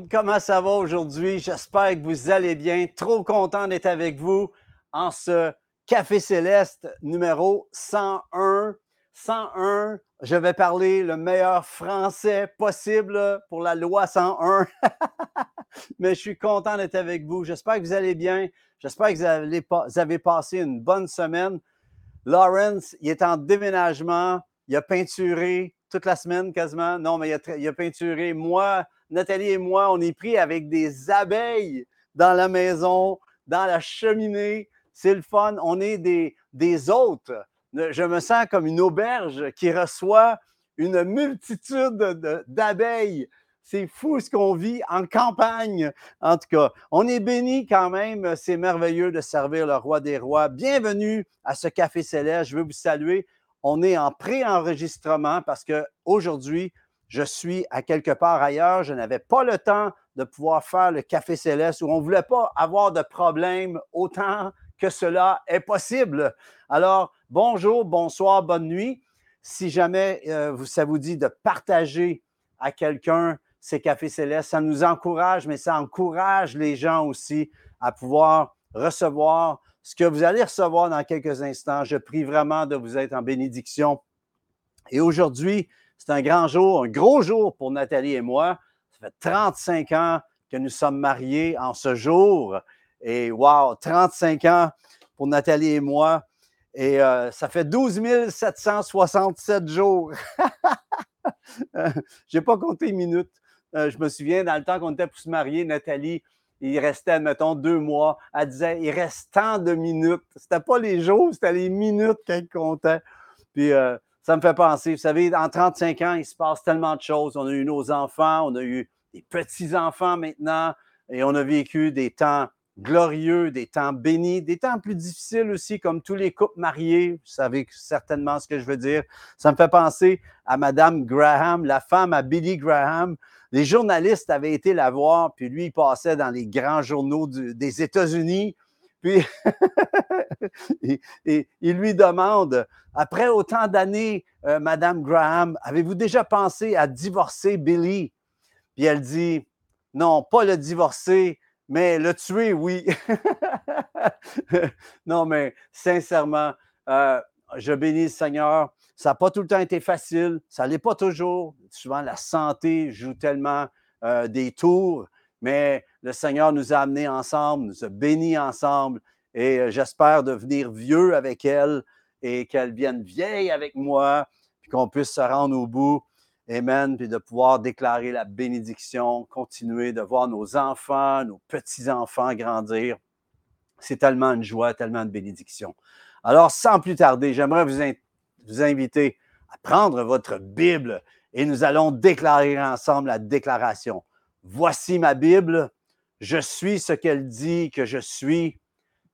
comment ça va aujourd'hui? J'espère que vous allez bien. Trop content d'être avec vous en ce Café Céleste numéro 101. 101, je vais parler le meilleur français possible pour la loi 101. Mais je suis content d'être avec vous. J'espère que vous allez bien. J'espère que vous avez, vous avez passé une bonne semaine. Lawrence, il est en déménagement. Il a peinturé toute la semaine quasiment. Non, mais il a, peinturé. Moi, Nathalie et moi, on est pris avec des abeilles dans la maison, dans la cheminée. C'est le fun. On est des, des hôtes. Je me sens comme une auberge qui reçoit une multitude d'abeilles. C'est fou ce qu'on vit en campagne. En tout cas, on est béni quand même. C'est merveilleux de servir le roi des rois. Bienvenue à ce Café Céleste. Je veux vous saluer on est en pré-enregistrement parce qu'aujourd'hui, je suis à quelque part ailleurs. Je n'avais pas le temps de pouvoir faire le Café Céleste où on ne voulait pas avoir de problème autant que cela est possible. Alors, bonjour, bonsoir, bonne nuit. Si jamais euh, ça vous dit de partager à quelqu'un ces cafés célestes, ça nous encourage, mais ça encourage les gens aussi à pouvoir recevoir ce que vous allez recevoir dans quelques instants. Je prie vraiment de vous être en bénédiction. Et aujourd'hui, c'est un grand jour, un gros jour pour Nathalie et moi. Ça fait 35 ans que nous sommes mariés en ce jour. Et wow, 35 ans pour Nathalie et moi. Et euh, ça fait 12 767 jours. Je n'ai pas compté minutes. Euh, je me souviens, dans le temps qu'on était pour se marier, Nathalie, il restait, mettons, deux mois. Elle disait, il reste tant de minutes. C'était pas les jours, c'était les minutes qu'elle comptait. Puis euh, ça me fait penser, vous savez, en 35 ans, il se passe tellement de choses. On a eu nos enfants, on a eu des petits-enfants maintenant, et on a vécu des temps glorieux, des temps bénis, des temps plus difficiles aussi, comme tous les couples mariés. Vous savez certainement ce que je veux dire. Ça me fait penser à Madame Graham, la femme à Billy Graham. Les journalistes avaient été la voir, puis lui, il passait dans les grands journaux des États-Unis. Puis il lui demande, après autant d'années, euh, Madame Graham, avez-vous déjà pensé à divorcer Billy? Puis elle dit, non, pas le divorcer, mais le tuer, oui. non, mais sincèrement, euh, je bénis le Seigneur ça n'a pas tout le temps été facile, ça l'est pas toujours. Souvent, la santé joue tellement euh, des tours, mais le Seigneur nous a amenés ensemble, nous a bénis ensemble, et euh, j'espère devenir vieux avec elle et qu'elle vienne vieille avec moi, puis qu'on puisse se rendre au bout. Amen, puis de pouvoir déclarer la bénédiction, continuer de voir nos enfants, nos petits-enfants grandir. C'est tellement une joie, tellement de bénédiction. Alors, sans plus tarder, j'aimerais vous, vous inviter à prendre votre Bible et nous allons déclarer ensemble la déclaration. Voici ma Bible, je suis ce qu'elle dit que je suis,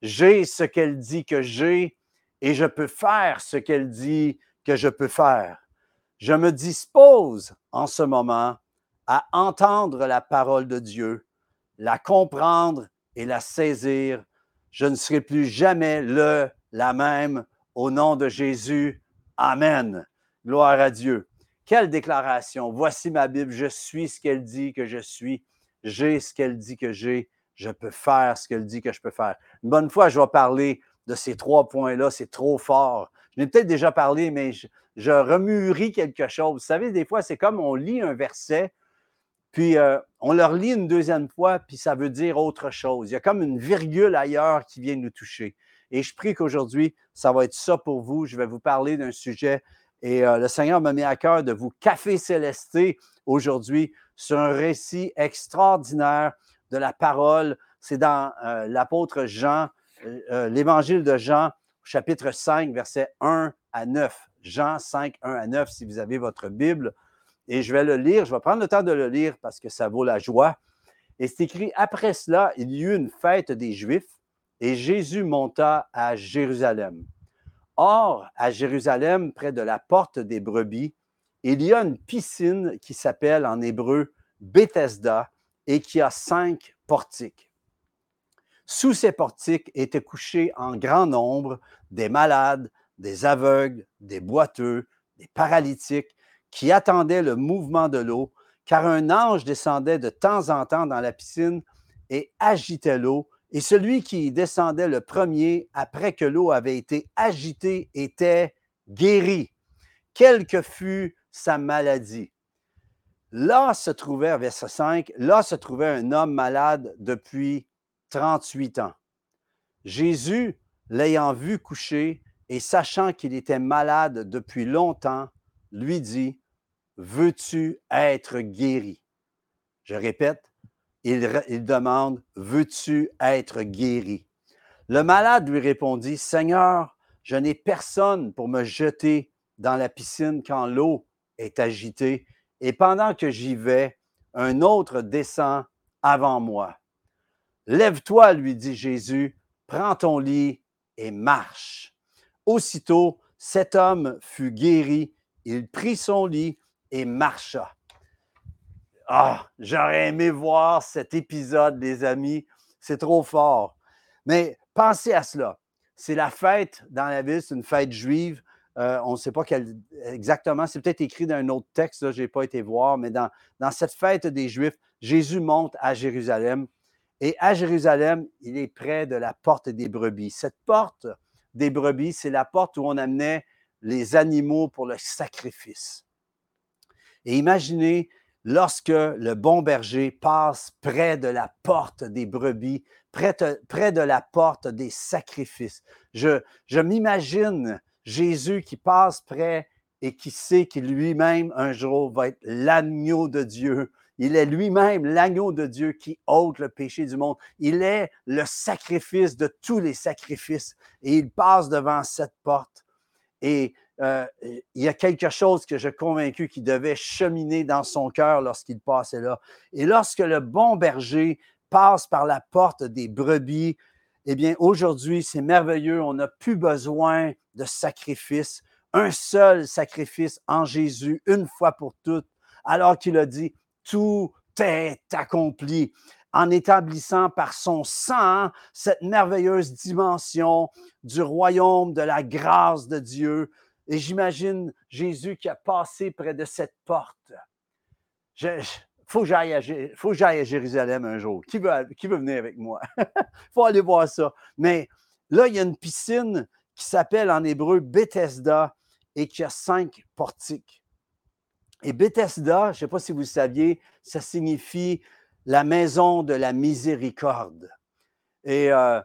j'ai ce qu'elle dit que j'ai et je peux faire ce qu'elle dit que je peux faire. Je me dispose en ce moment à entendre la parole de Dieu, la comprendre et la saisir. Je ne serai plus jamais le, la même. Au nom de Jésus, Amen. Gloire à Dieu. Quelle déclaration. Voici ma Bible. Je suis ce qu'elle dit que je suis. J'ai ce qu'elle dit que j'ai. Je peux faire ce qu'elle dit que je peux faire. Une bonne fois, je vais parler de ces trois points-là. C'est trop fort. Je n'ai peut-être déjà parlé, mais je, je quelque chose. Vous savez, des fois, c'est comme on lit un verset, puis euh, on le relit une deuxième fois, puis ça veut dire autre chose. Il y a comme une virgule ailleurs qui vient nous toucher. Et je prie qu'aujourd'hui, ça va être ça pour vous. Je vais vous parler d'un sujet et euh, le Seigneur m'a mis à cœur de vous café célester aujourd'hui sur un récit extraordinaire de la parole. C'est dans euh, l'apôtre Jean, euh, l'évangile de Jean, chapitre 5, versets 1 à 9. Jean 5, 1 à 9, si vous avez votre Bible. Et je vais le lire, je vais prendre le temps de le lire parce que ça vaut la joie. Et c'est écrit, après cela, il y eut une fête des Juifs et Jésus monta à Jérusalem. Or, à Jérusalem, près de la porte des brebis, il y a une piscine qui s'appelle en hébreu Bethesda et qui a cinq portiques. Sous ces portiques étaient couchés en grand nombre des malades, des aveugles, des boiteux, des paralytiques qui attendaient le mouvement de l'eau, car un ange descendait de temps en temps dans la piscine et agitait l'eau, et celui qui descendait le premier après que l'eau avait été agitée était guéri, quelle que fût sa maladie. Là se trouvait, verset 5, là se trouvait un homme malade depuis 38 ans. Jésus, l'ayant vu coucher et sachant qu'il était malade depuis longtemps, lui dit, Veux-tu être guéri? Je répète, il, il demande, Veux-tu être guéri? Le malade lui répondit, Seigneur, je n'ai personne pour me jeter dans la piscine quand l'eau est agitée, et pendant que j'y vais, un autre descend avant moi. Lève-toi, lui dit Jésus, prends ton lit et marche. Aussitôt, cet homme fut guéri, il prit son lit et marcha. Ah, j'aurais aimé voir cet épisode, les amis. C'est trop fort. Mais pensez à cela. C'est la fête dans la ville, c'est une fête juive. Euh, on ne sait pas quelle, exactement, c'est peut-être écrit dans un autre texte, je n'ai pas été voir, mais dans, cette fête des Juifs, Jésus monte à Jérusalem. Et à Jérusalem, il est près de la porte des brebis. Cette porte des brebis, c'est la porte où on amenait les animaux pour le sacrifice. Et imaginez lorsque le bon berger passe près de la porte des brebis, près de, la porte des sacrifices. Je, je m'imagine Jésus qui passe près et qui sait qu'il lui-même un jour va être l'agneau de Dieu. Il est lui-même l'agneau de Dieu qui ôte le péché du monde. Il est le sacrifice de tous les sacrifices et il passe devant cette porte. Et euh, il y a quelque chose que suis convaincu qui devait cheminer dans son cœur lorsqu'il passait là. Et lorsque le bon berger passe par la porte des brebis, eh bien, aujourd'hui, c'est merveilleux. On n'a plus besoin de sacrifice. Un seul sacrifice en Jésus, une fois pour toutes, alors qu'il a dit, tout est accompli en établissant par son sang cette merveilleuse dimension du royaume de la grâce de Dieu, et j'imagine Jésus qui a passé près de cette porte. Faut que j'aille à, Jérusalem un jour. Qui veut, qui veut venir avec moi? Il faut aller voir ça. Mais là, il y a une piscine qui s'appelle en hébreu Bethesda et qui a cinq portiques. Et Bethesda, je ne sais pas si vous le saviez, ça signifie la maison de la miséricorde. Et euh,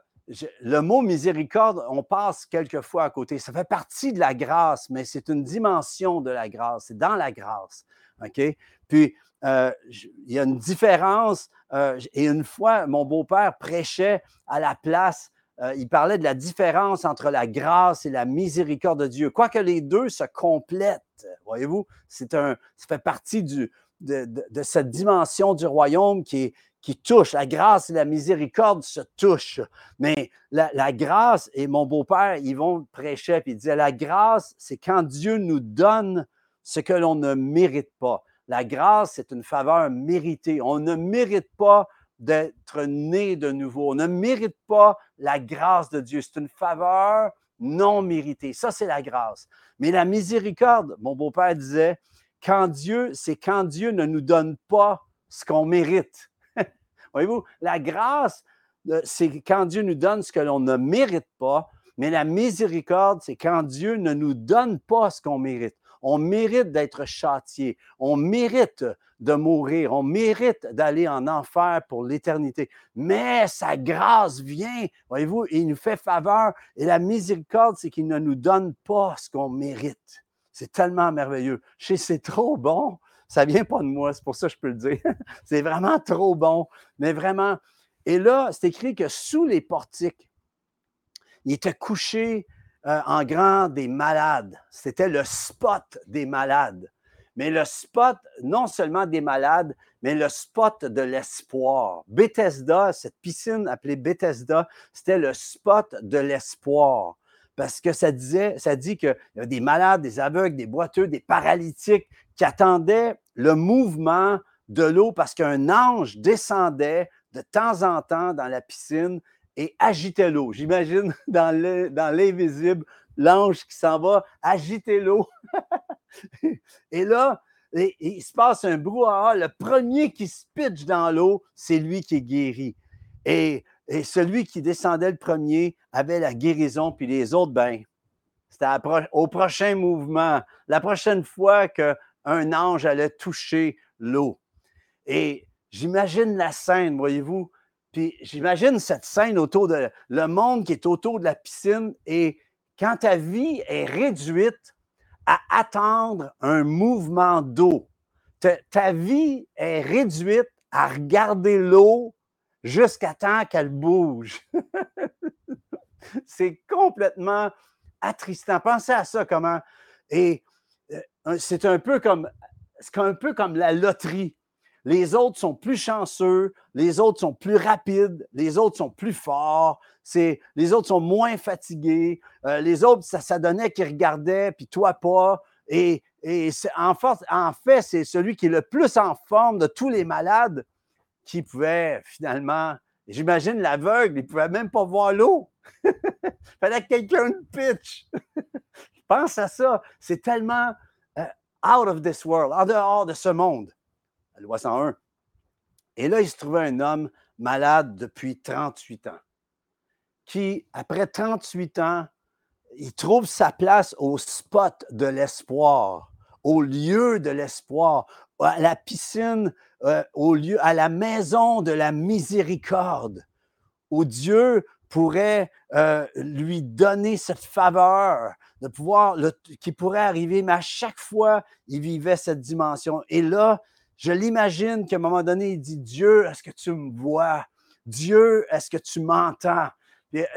le mot miséricorde, on passe quelquefois à côté. Ça fait partie de la grâce, mais c'est une dimension de la grâce. C'est dans la grâce. OK? Puis, euh, il y a une différence. Euh, et une fois, mon beau-père prêchait à la place. Euh, il parlait de la différence entre la grâce et la miséricorde de Dieu. Quoique les deux se complètent, voyez-vous, c'est un, ça fait partie du, de, cette dimension du royaume qui est, qui touche. La grâce et la miséricorde se touchent. Mais la, grâce, et mon beau-père, ils vont puis il disait, la grâce, c'est quand Dieu nous donne ce que l'on ne mérite pas. La grâce, c'est une faveur méritée. On ne mérite pas d'être né de nouveau. On ne mérite pas la grâce de Dieu. C'est une faveur non méritée. Ça, c'est la grâce. Mais la miséricorde, mon beau-père disait, quand Dieu, c'est quand Dieu ne nous donne pas ce qu'on mérite. Voyez-vous, la grâce, euh, c'est quand Dieu nous donne ce que l'on ne mérite pas, mais la miséricorde, c'est quand Dieu ne nous donne pas ce qu'on mérite. On mérite d'être châtié, on mérite de mourir, on mérite d'aller en enfer pour l'éternité. Mais sa grâce vient, voyez-vous, il nous fait faveur. Et la miséricorde, c'est qu'il ne nous donne pas ce qu'on mérite. C'est tellement merveilleux. C'est trop bon. Ça vient pas de moi, c'est pour ça que je peux le dire. c'est vraiment trop bon, mais vraiment. Et là, c'est écrit que sous les portiques, il était couché euh, en grand des malades. C'était le spot des malades. Mais le spot, non seulement des malades, mais le spot de l'espoir. Bethesda, cette piscine appelée Bethesda, c'était le spot de l'espoir parce que ça disait, ça dit qu'il y avait des malades, des aveugles, des boiteux, des paralytiques qui attendaient le mouvement de l'eau parce qu'un ange descendait de temps en temps dans la piscine et agitait l'eau. J'imagine dans l'invisible, l'ange qui s'en va agiter l'eau. et là, il se passe un brouhaha. Le premier qui se pitch dans l'eau, c'est lui qui est guéri. Et, celui qui descendait le premier avait la guérison, puis les autres, ben, c'était au prochain mouvement, la prochaine fois qu'un ange allait toucher l'eau. Et j'imagine la scène, voyez-vous? Puis j'imagine cette scène autour de le monde qui est autour de la piscine et quand ta vie est réduite à attendre un mouvement d'eau, ta, vie est réduite à regarder l'eau jusqu'à temps qu'elle bouge. c'est complètement attristant. Pensez à ça comment? Et c'est un peu comme c'est un peu comme la loterie. Les autres sont plus chanceux, les autres sont plus rapides, les autres sont plus forts, les autres sont moins fatigués, euh, les autres, ça, donnait qu'ils regardaient, puis toi pas. Et, en, en fait, c'est celui qui est le plus en forme de tous les malades qui pouvait finalement, j'imagine l'aveugle, il ne pouvait même pas voir l'eau. il fallait que quelqu'un le pitch. Pense à ça. C'est tellement out of this world, en dehors de ce monde la loi 101. Et là, il se trouvait un homme malade depuis 38 ans, qui, après 38 ans, il trouve sa place au spot de l'espoir, au lieu de l'espoir, à la piscine, euh, au lieu, à la maison de la miséricorde, où Dieu pourrait euh, lui donner cette faveur de pouvoir, qui pourrait arriver, mais à chaque fois, il vivait cette dimension. Et là, je l'imagine qu'à un moment donné, il dit Dieu, est-ce que tu me vois? Dieu, est-ce que tu m'entends?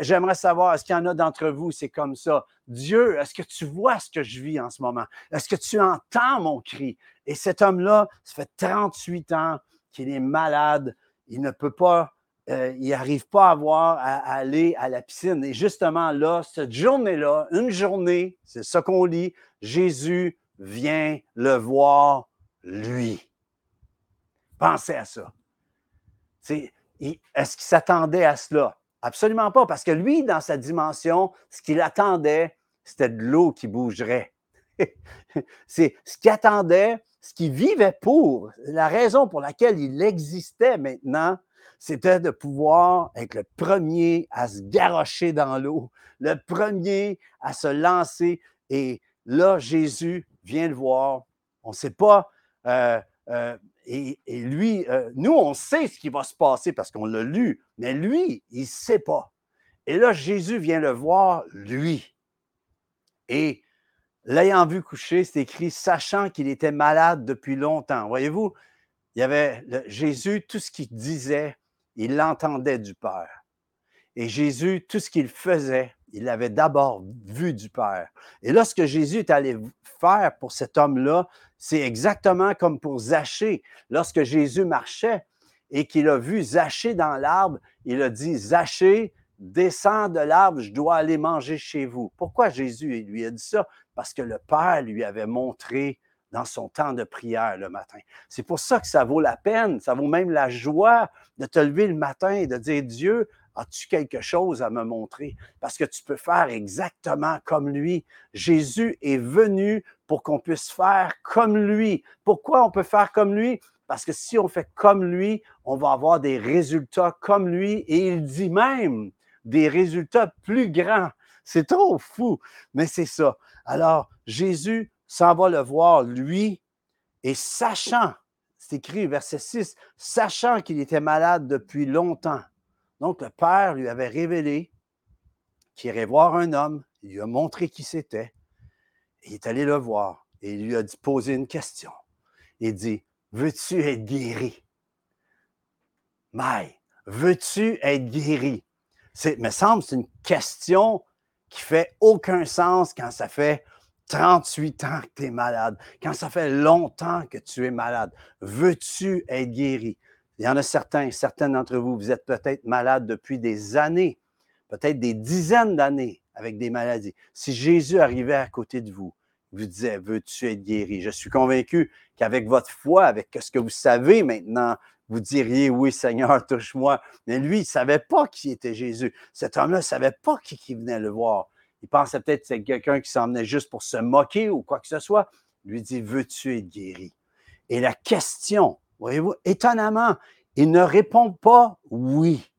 J'aimerais savoir, est-ce qu'il y en a d'entre vous, c'est comme ça? Dieu, est-ce que tu vois ce que je vis en ce moment? Est-ce que tu entends mon cri? Et cet homme-là, ça fait 38 ans qu'il est malade. Il ne peut pas, euh, il n'arrive pas à voir, à, aller à la piscine. Et justement là, cette journée-là, une journée, c'est ça qu'on lit, Jésus vient le voir, lui. Pensez à ça. Est-ce qu'il s'attendait à cela? Absolument pas, parce que lui, dans sa dimension, ce qu'il attendait, c'était de l'eau qui bougerait. C'est ce qu'il attendait, ce qu'il vivait pour, la raison pour laquelle il existait maintenant, c'était de pouvoir être le premier à se garrocher dans l'eau, le premier à se lancer. Et là, Jésus vient le voir. On ne sait pas euh, euh, et, lui, euh, nous, on sait ce qui va se passer parce qu'on l'a lu, mais lui, il ne sait pas. Et là, Jésus vient le voir, lui. Et l'ayant vu coucher, c'est écrit, sachant qu'il était malade depuis longtemps. Voyez-vous, il y avait Jésus, tout ce qu'il disait, il l'entendait du Père. Et Jésus, tout ce qu'il faisait, il l'avait d'abord vu du Père. Et là, ce que Jésus est allé faire pour cet homme-là, c'est exactement comme pour Zachée. Lorsque Jésus marchait et qu'il a vu Zachée dans l'arbre, il a dit Zachée, descends de l'arbre, je dois aller manger chez vous. Pourquoi Jésus lui a dit ça? Parce que le Père lui avait montré dans son temps de prière le matin. C'est pour ça que ça vaut la peine, ça vaut même la joie de te lever le matin et de dire Dieu, As-tu quelque chose à me montrer? Parce que tu peux faire exactement comme lui. Jésus est venu pour qu'on puisse faire comme lui. Pourquoi on peut faire comme lui? Parce que si on fait comme lui, on va avoir des résultats comme lui. Et il dit même des résultats plus grands. C'est trop fou, mais c'est ça. Alors, Jésus s'en va le voir, lui, et sachant, c'est écrit verset 6, sachant qu'il était malade depuis longtemps, donc, le père lui avait révélé qu'il irait voir un homme, il lui a montré qui c'était, il est allé le voir et il lui a poser une question. Il dit, veux-tu être guéri? Maï, veux-tu être guéri? C'est, me semble, c'est une question qui fait aucun sens quand ça fait 38 ans que tu es malade, quand ça fait longtemps que tu es malade. Veux-tu être guéri? Il y en a certains, certains d'entre vous, vous êtes peut-être malades depuis des années, peut-être des dizaines d'années avec des maladies. Si Jésus arrivait à côté de vous, vous disait, veux-tu être guéri? Je suis convaincu qu'avec votre foi, avec ce que vous savez maintenant, vous diriez, oui, Seigneur, touche-moi. Mais lui, il ne savait pas qui était Jésus. Cet homme-là ne savait pas qui, qui venait le voir. Il pensait peut-être que c'était quelqu'un qui s'en venait juste pour se moquer ou quoi que ce soit. Il lui dit, veux-tu être guéri? Et la question, voyez-vous, étonnamment, il ne répond pas oui.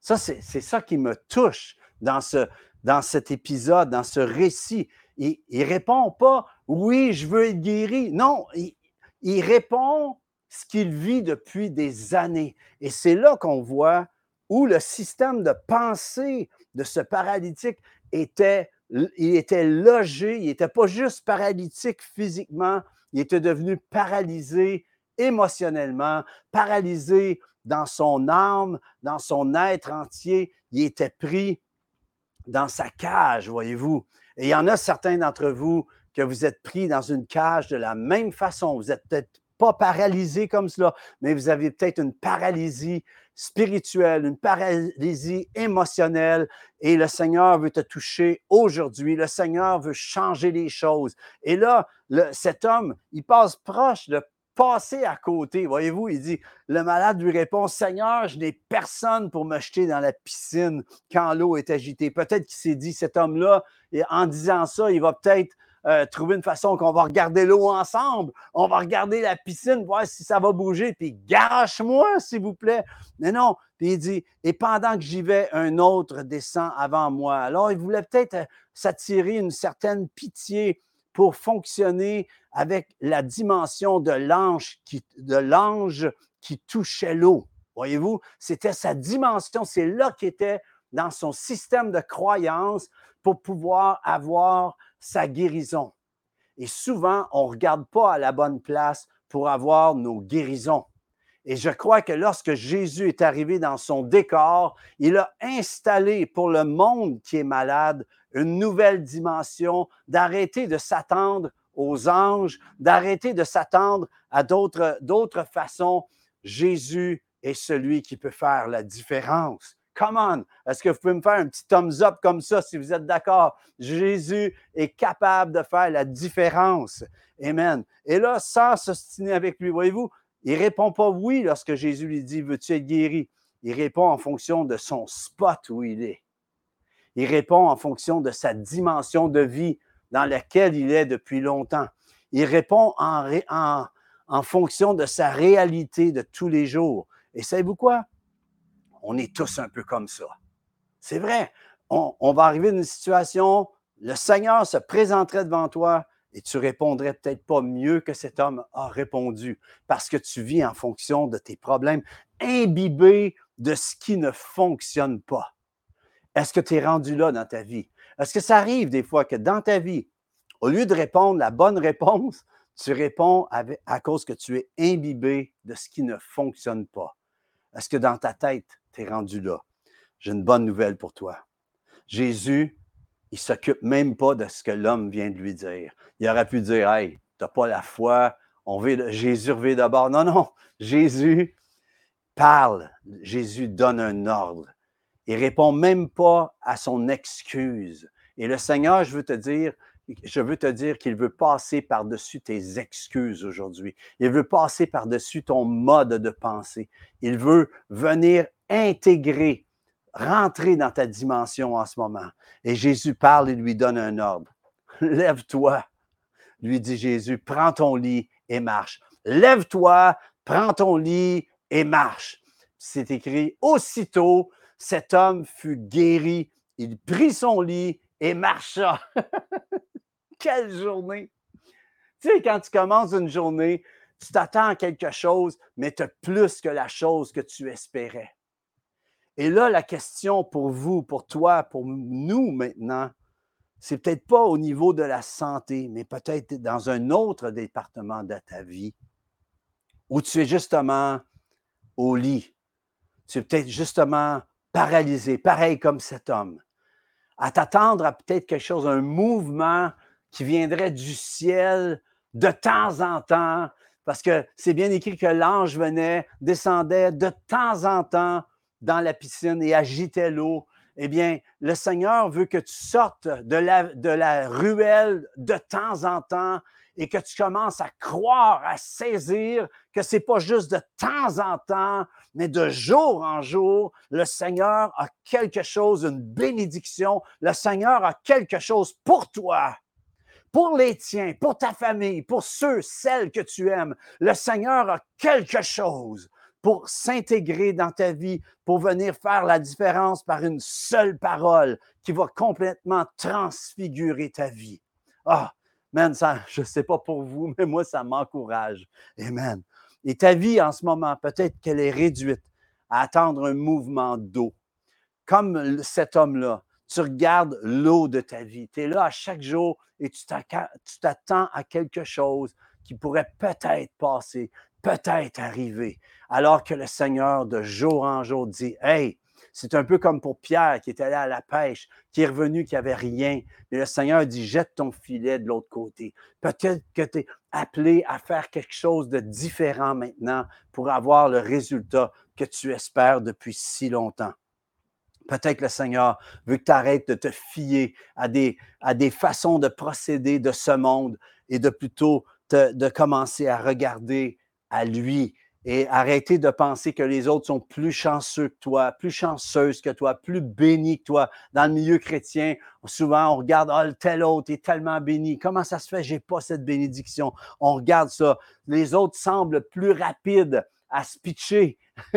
Ça, c'est ça qui me touche dans, ce, dans cet épisode, dans ce récit. Il ne répond pas oui, je veux être guéri. Non, il, il répond ce qu'il vit depuis des années. Et c'est là qu'on voit où le système de pensée de ce paralytique il était logé, il n'était pas juste paralytique physiquement, il était devenu paralysé émotionnellement, paralysé dans son âme, dans son être entier. Il était pris dans sa cage, voyez-vous. Et il y en a certains d'entre vous que vous êtes pris dans une cage de la même façon. Vous êtes peut-être pas paralysé comme cela, mais vous avez peut-être une paralysie spirituelle, une paralysie émotionnelle, et le Seigneur veut te toucher aujourd'hui. Le Seigneur veut changer les choses. Et là, cet homme, il passe proche de passer à côté. Voyez-vous, il dit, le malade lui répond, Seigneur, je n'ai personne pour me jeter dans la piscine quand l'eau est agitée. Peut-être qu'il s'est dit, cet homme-là, en disant ça, il va peut-être euh, trouver une façon qu'on va regarder l'eau ensemble, on va regarder la piscine, voir si ça va bouger, puis gâche-moi, s'il vous plaît. Mais non, puis il dit, et pendant que j'y vais, un autre descend avant moi. Alors, il voulait peut-être euh, s'attirer une certaine pitié pour fonctionner avec la dimension de l'ange qui, de l'ange qui touchait l'eau. Voyez-vous, c'était sa dimension, c'est là qu'il était dans son système de croyance pour pouvoir avoir sa guérison. Et souvent, on ne regarde pas à la bonne place pour avoir nos guérisons. Et je crois que lorsque Jésus est arrivé dans son décor, il a installé pour le monde qui est malade une nouvelle dimension, d'arrêter de s'attendre aux anges, d'arrêter de s'attendre à d'autres, façons. Jésus est celui qui peut faire la différence. Come on! Est-ce que vous pouvez me faire un petit thumbs up comme ça si vous êtes d'accord? Jésus est capable de faire la différence. Amen. Et là, sans s'ostiner avec lui, voyez-vous, il ne répond pas oui lorsque Jésus lui dit Veux-tu être guéri? Il répond en fonction de son spot où il est. Il répond en fonction de sa dimension de vie dans laquelle il est depuis longtemps. Il répond en, en, en fonction de sa réalité de tous les jours. Et savez-vous quoi? On est tous un peu comme ça. C'est vrai. On, va arriver dans une situation, le Seigneur se présenterait devant toi et tu répondrais peut-être pas mieux que cet homme a répondu parce que tu vis en fonction de tes problèmes, imbibé de ce qui ne fonctionne pas. Est-ce que tu es rendu là dans ta vie? Est-ce que ça arrive des fois que dans ta vie, au lieu de répondre la bonne réponse, tu réponds à cause que tu es imbibé de ce qui ne fonctionne pas? Est-ce que dans ta tête, tu es rendu là? J'ai une bonne nouvelle pour toi. Jésus, il ne s'occupe même pas de ce que l'homme vient de lui dire. Il aurait pu dire Hey, tu n'as pas la foi, on veut, Jésus revient d'abord. Non, non, Jésus parle, Jésus donne un ordre. Il répond même pas à son excuse. Et le Seigneur, je veux te dire, je veux te dire qu'il veut passer par-dessus tes excuses aujourd'hui. Il veut passer par-dessus ton mode de pensée. Il veut venir intégrer, rentrer dans ta dimension en ce moment. Et Jésus parle et lui donne un ordre. Lève-toi, lui dit Jésus, prends ton lit et marche. Lève-toi, prends ton lit et marche. C'est écrit, aussitôt, cet homme fut guéri. Il prit son lit et marcha. quelle journée! Tu sais, quand tu commences une journée, tu t'attends à quelque chose, mais tu as plus que la chose que tu espérais. Et là, la question pour vous, pour toi, pour nous maintenant, c'est peut-être pas au niveau de la santé, mais peut-être dans un autre département de ta vie où tu es justement au lit. Tu es peut-être justement paralysé, pareil comme cet homme, à t'attendre à peut-être quelque chose, un mouvement qui viendrait du ciel de temps en temps, parce que c'est bien écrit que l'ange venait, descendait de temps en temps dans la piscine et agitait l'eau. Eh bien, le Seigneur veut que tu sortes de la, de la ruelle de temps en temps et que tu commences à croire, à saisir que c'est pas juste de temps en temps, mais de jour en jour, le Seigneur a quelque chose, une bénédiction. Le Seigneur a quelque chose pour toi pour les tiens, pour ta famille, pour ceux, celles que tu aimes. Le Seigneur a quelque chose pour s'intégrer dans ta vie, pour venir faire la différence par une seule parole qui va complètement transfigurer ta vie. Ah, man, ça, je ne sais pas pour vous, mais moi, ça m'encourage. Amen. Et ta vie en ce moment, peut-être qu'elle est réduite à attendre un mouvement d'eau. Comme cet homme-là, tu regardes l'eau de ta vie. Tu es là à chaque jour et tu t'attends à quelque chose qui pourrait peut-être passer, peut-être arriver. Alors que le Seigneur, de jour en jour, dit Hey, c'est un peu comme pour Pierre qui est allé à la pêche, qui est revenu, qui n'avait rien. Mais le Seigneur dit Jette ton filet de l'autre côté. Peut-être que tu es appelé à faire quelque chose de différent maintenant pour avoir le résultat que tu espères depuis si longtemps. Peut-être que le Seigneur veut que tu arrêtes de te fier à des, à des façons de procéder de ce monde et de plutôt de commencer à regarder à lui et arrêter de penser que les autres sont plus chanceux que toi, plus chanceuses que toi, plus bénis que toi. Dans le milieu chrétien, souvent on regarde, oh, tel autre est tellement béni. Comment ça se fait, j'ai pas cette bénédiction? On regarde ça. Les autres semblent plus rapides à se pitcher.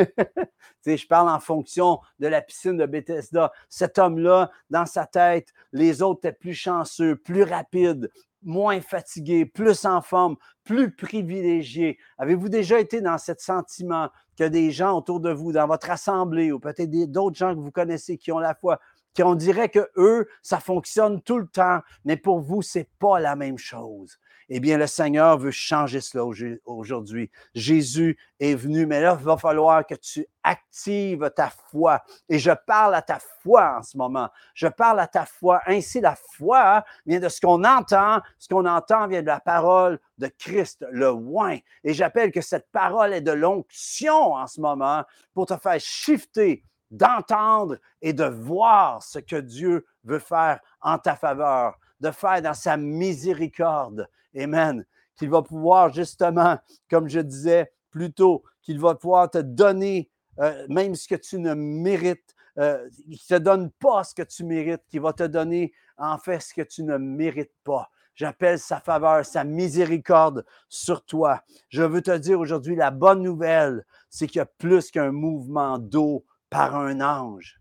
je parle en fonction de la piscine de Bethesda. Cet homme-là, dans sa tête, les autres étaient plus chanceux, plus rapides, moins fatigués, plus en forme, plus privilégiés. Avez-vous déjà été dans ce sentiment que des gens autour de vous, dans votre assemblée, ou peut-être d'autres gens que vous connaissez qui ont la foi, qu'on dirait que eux, ça fonctionne tout le temps, mais pour vous, c'est pas la même chose? Eh bien, le Seigneur veut changer cela aujourd'hui. Jésus est venu, mais là, il va falloir que tu actives ta foi. Et je parle à ta foi en ce moment. Je parle à ta foi. Ainsi, la foi vient de ce qu'on entend. Ce qu'on entend vient de la parole de Christ, le oin. Et j'appelle que cette parole est de l'onction en ce moment pour te faire shifter d'entendre et de voir ce que Dieu veut faire en ta faveur, de faire dans sa miséricorde. Amen. Qu'il va pouvoir justement, comme je disais plus tôt, qu'il va pouvoir te donner euh, même ce que tu ne mérites. Euh, il ne te donne pas ce que tu mérites, qu'il va te donner en fait ce que tu ne mérites pas. J'appelle sa faveur, sa miséricorde sur toi. Je veux te dire aujourd'hui, la bonne nouvelle, c'est qu'il y a plus qu'un mouvement d'eau par un ange.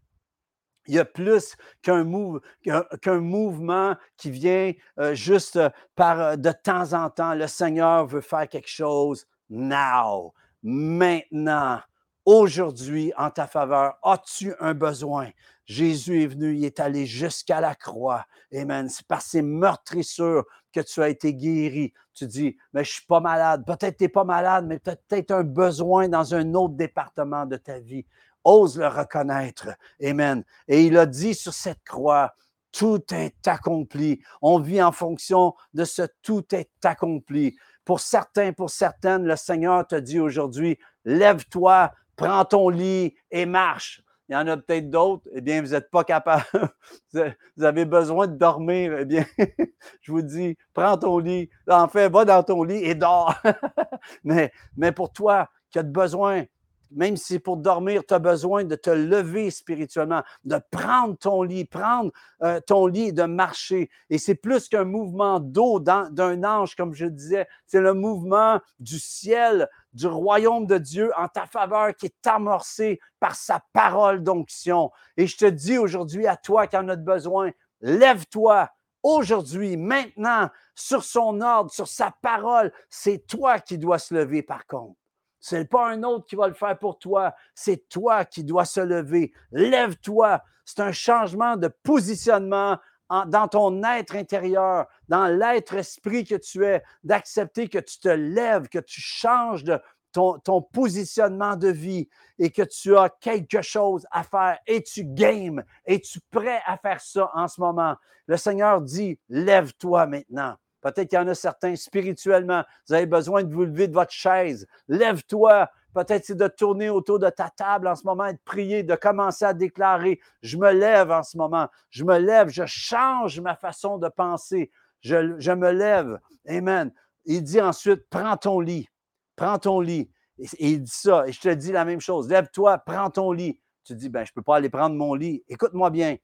Il y a plus qu'un mouvement qui vient euh, juste par euh, de temps en temps. Le Seigneur veut faire quelque chose now, maintenant, aujourd'hui en ta faveur. As-tu un besoin? Jésus est venu, il est allé jusqu'à la croix. Amen. C'est par ses meurtrissures que tu as été guéri. Tu dis, mais je suis pas malade. Peut-être tu n'es pas malade, mais tu peut-être un besoin dans un autre département de ta vie ose le reconnaître. Amen. Et il a dit sur cette croix, tout est accompli. On vit en fonction de ce tout est accompli. Pour certains, pour certaines, le Seigneur te dit aujourd'hui, lève-toi, prends ton lit et marche. Il y en a peut-être d'autres, eh bien, vous n'êtes pas capable, vous avez besoin de dormir, eh bien, je vous dis, prends ton lit, enfin, va dans ton lit et dors. mais, mais pour toi qui as besoin même si pour dormir, tu as besoin de te lever spirituellement, de prendre ton lit, prendre euh, ton lit de marcher. Et c'est plus qu'un mouvement d'eau d'un ange, comme je disais, c'est le mouvement du ciel, du royaume de Dieu en ta faveur qui est amorcé par sa parole d'onction. Et je te dis aujourd'hui à toi qui en as besoin, lève-toi, aujourd'hui, maintenant, sur son ordre, sur sa parole. C'est toi qui dois se lever par contre. Ce n'est pas un autre qui va le faire pour toi. C'est toi qui dois se lever. Lève-toi. C'est un changement de positionnement dans ton être intérieur, dans l'être esprit que tu es, d'accepter que tu te lèves, que tu changes de ton, ton, positionnement de vie et que tu as quelque chose à faire et tu games. Es-tu prêt à faire ça en ce moment? Le Seigneur dit, lève-toi maintenant. Peut-être qu'il y en a certains spirituellement. Vous avez besoin de vous lever de votre chaise. Lève-toi. Peut-être c'est de tourner autour de ta table en ce moment et de prier, de commencer à déclarer Je me lève en ce moment. Je me lève. Je change ma façon de penser. Je, me lève. Amen. Il dit ensuite Prends ton lit. Prends ton lit. Et, il dit ça. Et je te dis la même chose. Lève-toi, prends ton lit. Tu dis ben, Je ne peux pas aller prendre mon lit. Écoute-moi bien.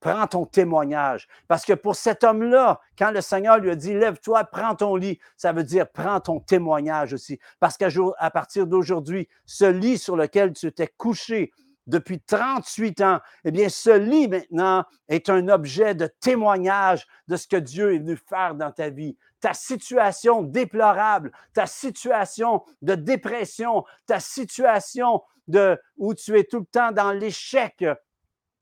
Prends ton témoignage. Parce que pour cet homme-là, quand le Seigneur lui a dit, lève-toi, prends ton lit, ça veut dire, prends ton témoignage aussi. Parce qu'à partir d'aujourd'hui, ce lit sur lequel tu étais couché depuis 38 ans, eh bien, ce lit maintenant est un objet de témoignage de ce que Dieu est venu faire dans ta vie. Ta situation déplorable, ta situation de dépression, ta situation de, où tu es tout le temps dans l'échec,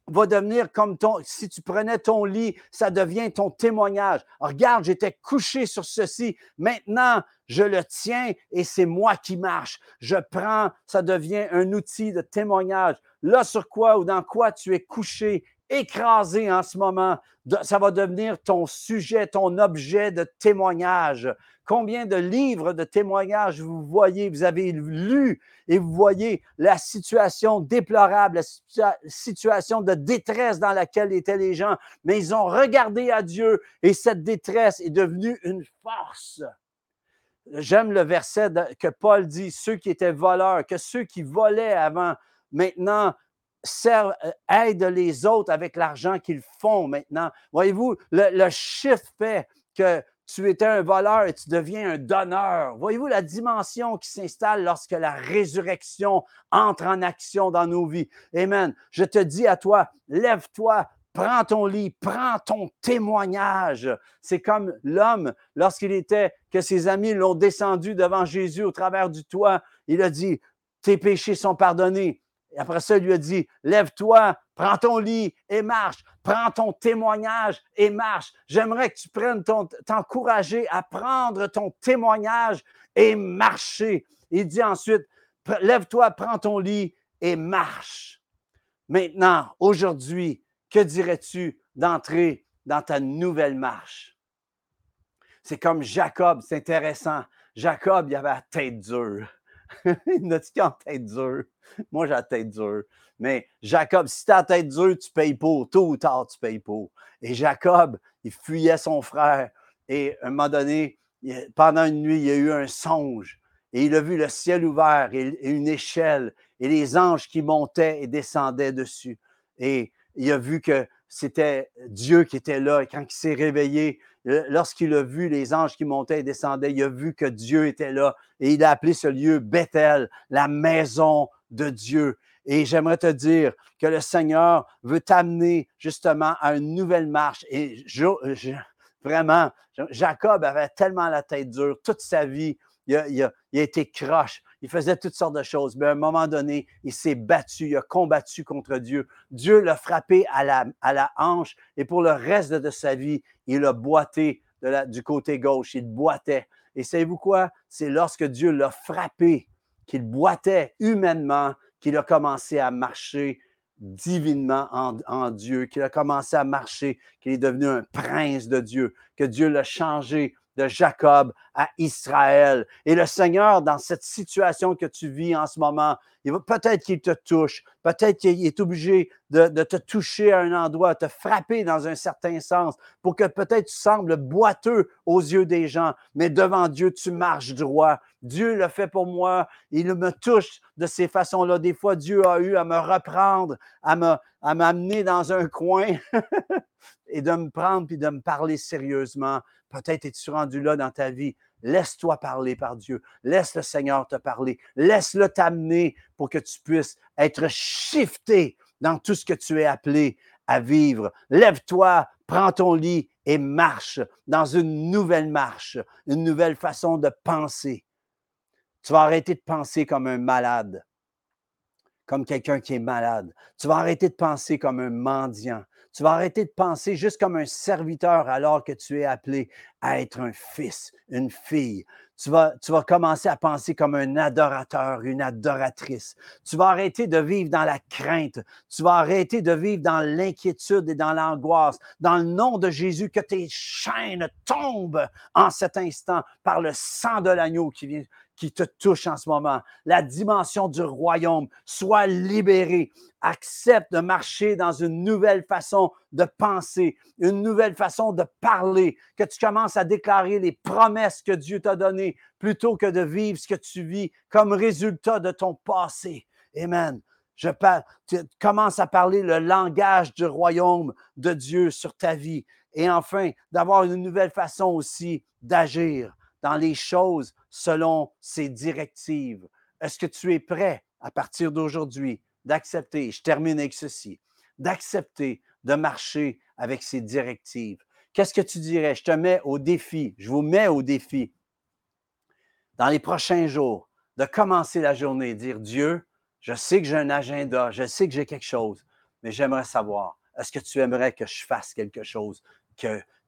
va devenir comme ton, si tu prenais ton lit, ça devient ton témoignage. regarde, j'étais couché sur ceci. Maintenant, je le tiens et c'est moi qui marche. Je prends, ça devient un outil de témoignage. Là, sur quoi ou dans quoi tu es couché, écrasé en ce moment, ça va devenir ton sujet, ton objet de témoignage. Combien de livres de témoignages vous voyez, vous avez lu et vous voyez la situation déplorable, la situation de détresse dans laquelle étaient les gens, mais ils ont regardé à Dieu et cette détresse est devenue une force. J'aime le verset que Paul dit, ceux qui étaient voleurs, que ceux qui volaient avant, maintenant, servent, euh, aident les autres avec l'argent qu'ils font maintenant. Voyez-vous, le, le chiffre fait que tu étais un voleur et tu deviens un donneur. Voyez-vous la dimension qui s'installe lorsque la résurrection entre en action dans nos vies. Amen. Je te dis à toi, lève-toi, prends ton lit, prends ton témoignage. C'est comme l'homme, lorsqu'il était, que ses amis l'ont descendu devant Jésus au travers du toit, il a dit, tes péchés sont pardonnés. Et après ça, il lui a dit, lève-toi, prends ton lit et marche. Prends ton témoignage et marche. J'aimerais que tu prennes ton, t'encourager à prendre ton témoignage et marcher. Il dit ensuite, lève-toi, prends ton lit et marche. Maintenant, aujourd'hui, que dirais-tu d'entrer dans ta nouvelle marche? C'est comme Jacob, c'est intéressant. Jacob, il avait la tête dure. il n'a en tête dure? Moi, j'ai la tête dure. Mais Jacob, si tu as la tête dure, tu payes pour. Tôt ou tard, tu payes pour. Et Jacob, il fuyait son frère. Et à un moment donné, pendant une nuit, il y a eu un songe. Et il a vu le ciel ouvert et une échelle et les anges qui montaient et descendaient dessus. Et il a vu que c'était Dieu qui était là. Et quand il s'est réveillé, lorsqu'il a vu les anges qui montaient et descendaient, il a vu que Dieu était là et il a appelé ce lieu Bethel, la maison de Dieu. Et j'aimerais te dire que le Seigneur veut t'amener justement à une nouvelle marche. Et vraiment, Jacob avait tellement la tête dure toute sa vie. Il a, il a, été croche. Il faisait toutes sortes de choses. Mais à un moment donné, il s'est battu. Il a combattu contre Dieu. Dieu l'a frappé à la, hanche. Et pour le reste de sa vie, il a boité du côté gauche. Il boitait. Et savez-vous quoi? C'est lorsque Dieu l'a frappé, qu'il boitait humainement, qu'il a commencé à marcher divinement en, en Dieu, qu'il a commencé à marcher, qu'il est devenu un prince de Dieu, que Dieu l'a changé de Jacob à Israël. Et le Seigneur, dans cette situation que tu vis en ce moment, peut-être qu'il te touche, peut-être qu'il est obligé de, te toucher à un endroit, te frapper dans un certain sens, pour que peut-être tu sembles boiteux aux yeux des gens, mais devant Dieu, tu marches droit. Dieu le fait pour moi, il me touche de ces façons-là. Des fois, Dieu a eu à me reprendre, à me, à m'amener dans un coin et de me prendre puis de me parler sérieusement. Peut-être es-tu rendu là dans ta vie. Laisse-toi parler par Dieu. Laisse le Seigneur te parler. Laisse-le t'amener pour que tu puisses être shifté dans tout ce que tu es appelé à vivre. Lève-toi, prends ton lit et marche dans une nouvelle marche, une nouvelle façon de penser. Tu vas arrêter de penser comme un malade, comme quelqu'un qui est malade. Tu vas arrêter de penser comme un mendiant. Tu vas arrêter de penser juste comme un serviteur alors que tu es appelé à être un fils, une fille. Tu vas, tu vas commencer à penser comme un adorateur, une adoratrice. Tu vas arrêter de vivre dans la crainte. Tu vas arrêter de vivre dans l'inquiétude et dans l'angoisse. Dans le nom de Jésus, que tes chaînes tombent en cet instant par le sang de l'agneau qui vient qui te touche en ce moment. La dimension du royaume soit libérée. Accepte de marcher dans une nouvelle façon de penser, une nouvelle façon de parler, que tu commences à déclarer les promesses que Dieu t'a données plutôt que de vivre ce que tu vis comme résultat de ton passé. Amen. Je parle, tu commences à parler le langage du royaume de Dieu sur ta vie. Et enfin, d'avoir une nouvelle façon aussi d'agir dans les choses selon ses directives. Est-ce que tu es prêt à partir d'aujourd'hui d'accepter, je termine avec ceci, d'accepter de marcher avec ses directives? Qu'est-ce que tu dirais? Je te mets au défi, je vous mets au défi dans les prochains jours de commencer la journée dire Dieu, je sais que j'ai un agenda, je sais que j'ai quelque chose, mais j'aimerais savoir, est-ce que tu aimerais que je fasse quelque chose,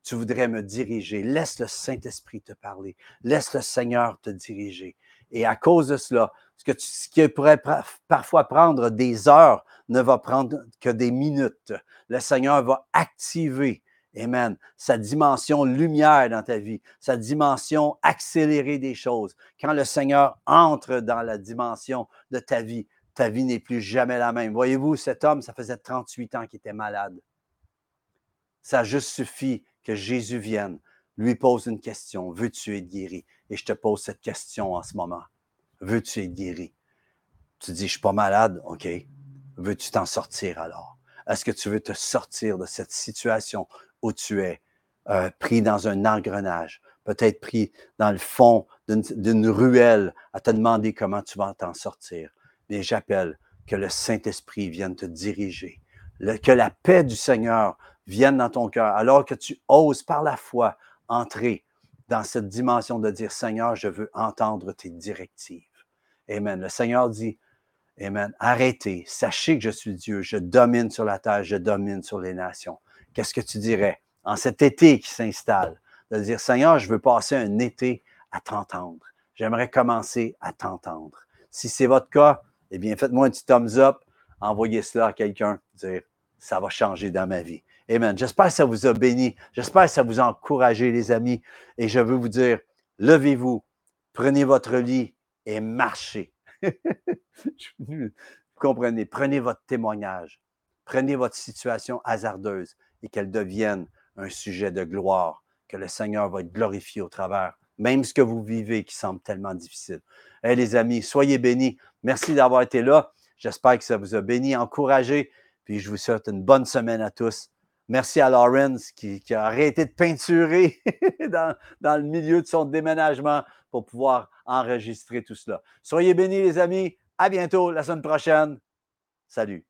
tu voudrais me diriger? Laisse le Saint-Esprit te parler. Laisse le Seigneur te diriger. Et à cause de cela, ce, que ce qui pourrait parfois prendre des heures ne va prendre que des minutes. Le Seigneur va activer Amen. Sa dimension lumière dans ta vie, sa dimension accélérée des choses. Quand le Seigneur entre dans la dimension de ta vie, ta vie n'est plus jamais la même. Voyez-vous, cet homme, ça faisait 38 ans qu'il était malade. Ça a juste suffi que Jésus vienne, lui pose une question. Veux-tu être guéri? Et je te pose cette question en ce moment. Veux-tu être guéri? Tu dis, je ne suis pas malade. OK. Veux-tu t'en sortir alors? Est-ce que tu veux te sortir de cette situation où tu es euh, pris dans un engrenage, peut-être pris dans le fond d'une ruelle à te demander comment tu vas t'en sortir? mais j'appelle que le Saint-Esprit vienne te diriger, que la paix du Seigneur vienne dans ton cœur, alors que tu oses par la foi entrer dans cette dimension de dire, Seigneur, je veux entendre tes directives. Amen. Le Seigneur dit, Amen, arrêtez, sachez que je suis Dieu, je domine sur la terre, je domine sur les nations. Qu'est-ce que tu dirais en cet été qui s'installe? De dire, Seigneur, je veux passer un été à t'entendre. J'aimerais commencer à t'entendre. Si c'est votre cas, eh bien, faites-moi un petit thumbs up, envoyez cela à quelqu'un, dire ça va changer dans ma vie. Amen. J'espère que ça vous a béni. J'espère que ça vous a encouragé, les amis. Et je veux vous dire, levez-vous, prenez votre lit et marchez. vous comprenez, prenez votre témoignage, prenez votre situation hasardeuse et qu'elle devienne un sujet de gloire, que le Seigneur va être glorifié au travers, même ce que vous vivez qui semble tellement difficile. Hey, les amis, soyez bénis. Merci d'avoir été là. J'espère que ça vous a béni, encouragé. Puis je vous souhaite une bonne semaine à tous. Merci à Lawrence qui, a arrêté de peinturer dans, dans, le milieu de son déménagement pour pouvoir enregistrer tout cela. Soyez bénis, les amis. À bientôt la semaine prochaine. Salut.